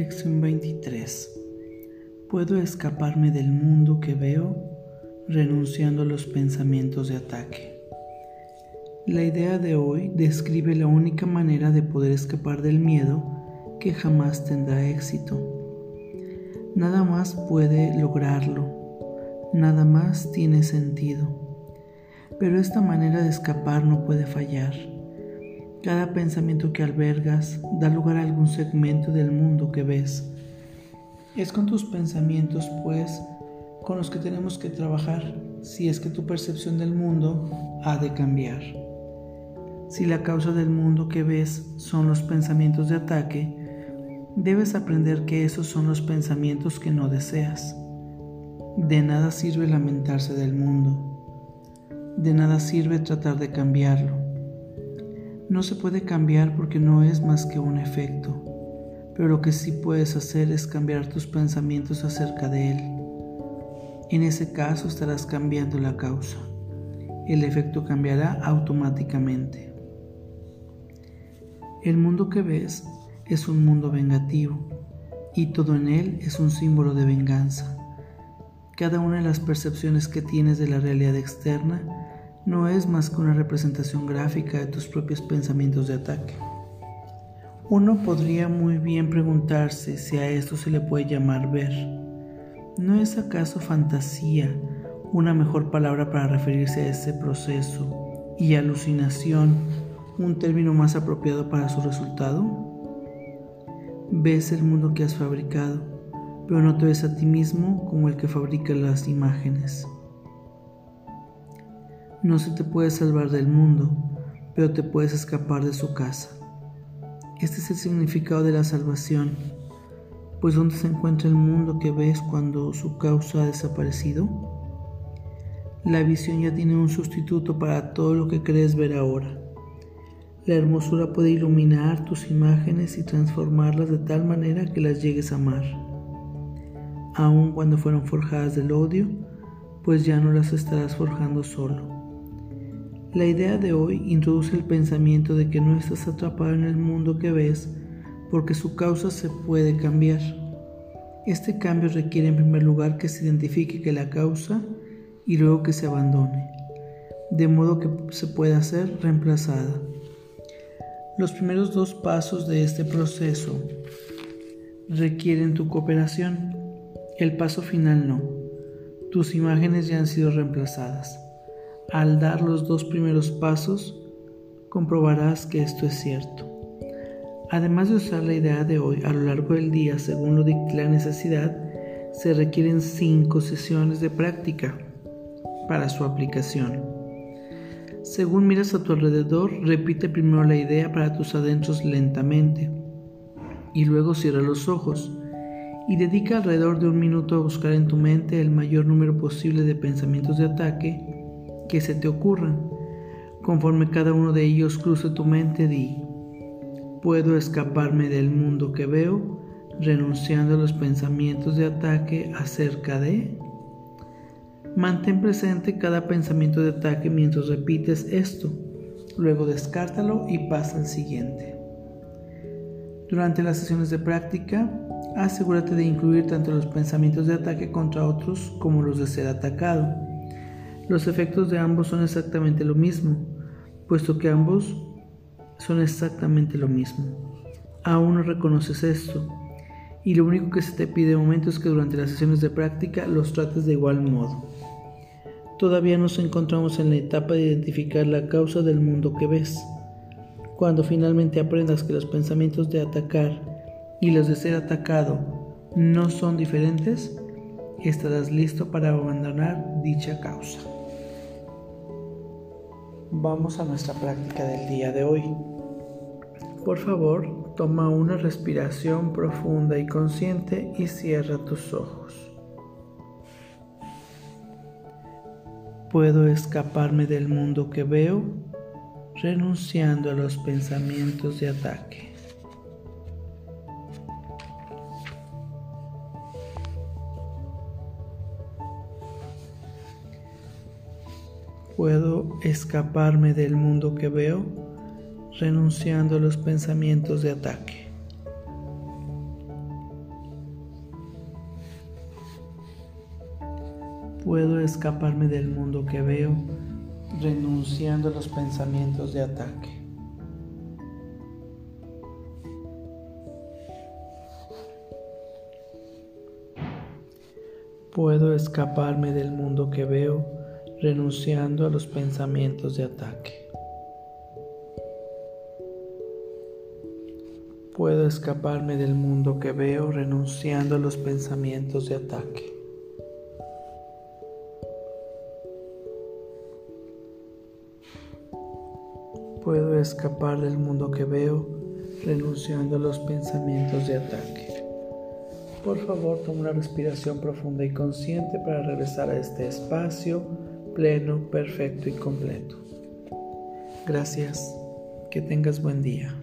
Lección 23. Puedo escaparme del mundo que veo renunciando a los pensamientos de ataque. La idea de hoy describe la única manera de poder escapar del miedo que jamás tendrá éxito. Nada más puede lograrlo, nada más tiene sentido. Pero esta manera de escapar no puede fallar cada pensamiento que albergas da lugar a algún segmento del mundo que ves. Es con tus pensamientos, pues, con los que tenemos que trabajar si es que tu percepción del mundo ha de cambiar. Si la causa del mundo que ves son los pensamientos de ataque, debes aprender que esos son los pensamientos que no deseas. De nada sirve lamentarse del mundo. De nada sirve tratar de cambiarlo no se puede cambiar porque no es más que un efecto, pero lo que sí puedes hacer es cambiar tus pensamientos acerca de él. En ese caso estarás cambiando la causa. El efecto cambiará automáticamente. El mundo que ves es un mundo vengativo y todo en él es un símbolo de venganza. Cada una de las percepciones que tienes de la realidad externa no es más que una representación gráfica de tus propios pensamientos de ataque. Uno podría muy bien preguntarse si a esto se le puede llamar ver. ¿No es acaso fantasía una mejor palabra para referirse a ese proceso y alucinación un término más apropiado para su resultado? Ves el mundo que has fabricado, pero no te ves a ti mismo como el que fabrica las imágenes. No se te puede salvar del mundo, pero te puedes escapar de su casa. Este es el significado de la salvación, pues ¿dónde se encuentra el mundo que ves cuando su causa ha desaparecido? La visión ya tiene un sustituto para todo lo que crees ver ahora. La hermosura puede iluminar tus imágenes y transformarlas de tal manera que las llegues a amar. Aun cuando fueron forjadas del odio, pues ya no las estarás forjando solo. La idea de hoy introduce el pensamiento de que no estás atrapado en el mundo que ves porque su causa se puede cambiar. Este cambio requiere en primer lugar que se identifique que la causa y luego que se abandone, de modo que se pueda ser reemplazada. Los primeros dos pasos de este proceso requieren tu cooperación, el paso final no. Tus imágenes ya han sido reemplazadas. Al dar los dos primeros pasos, comprobarás que esto es cierto. Además de usar la idea de hoy a lo largo del día según lo dicte la necesidad, se requieren cinco sesiones de práctica para su aplicación. Según miras a tu alrededor, repite primero la idea para tus adentros lentamente y luego cierra los ojos y dedica alrededor de un minuto a buscar en tu mente el mayor número posible de pensamientos de ataque que se te ocurran. Conforme cada uno de ellos cruce tu mente, di, puedo escaparme del mundo que veo renunciando a los pensamientos de ataque acerca de... Mantén presente cada pensamiento de ataque mientras repites esto. Luego descártalo y pasa al siguiente. Durante las sesiones de práctica, asegúrate de incluir tanto los pensamientos de ataque contra otros como los de ser atacado. Los efectos de ambos son exactamente lo mismo, puesto que ambos son exactamente lo mismo. Aún no reconoces esto, y lo único que se te pide de momento es que durante las sesiones de práctica los trates de igual modo. Todavía nos encontramos en la etapa de identificar la causa del mundo que ves. Cuando finalmente aprendas que los pensamientos de atacar y los de ser atacado no son diferentes, estarás listo para abandonar dicha causa. Vamos a nuestra práctica del día de hoy. Por favor, toma una respiración profunda y consciente y cierra tus ojos. Puedo escaparme del mundo que veo renunciando a los pensamientos de ataque. Puedo escaparme del mundo que veo renunciando a los pensamientos de ataque. Puedo escaparme del mundo que veo renunciando a los pensamientos de ataque. Puedo escaparme del mundo que veo renunciando a los pensamientos de ataque. Puedo escaparme del mundo que veo renunciando a los pensamientos de ataque. Puedo escapar del mundo que veo renunciando a los pensamientos de ataque. Por favor, toma una respiración profunda y consciente para regresar a este espacio pleno, perfecto y completo. Gracias, que tengas buen día.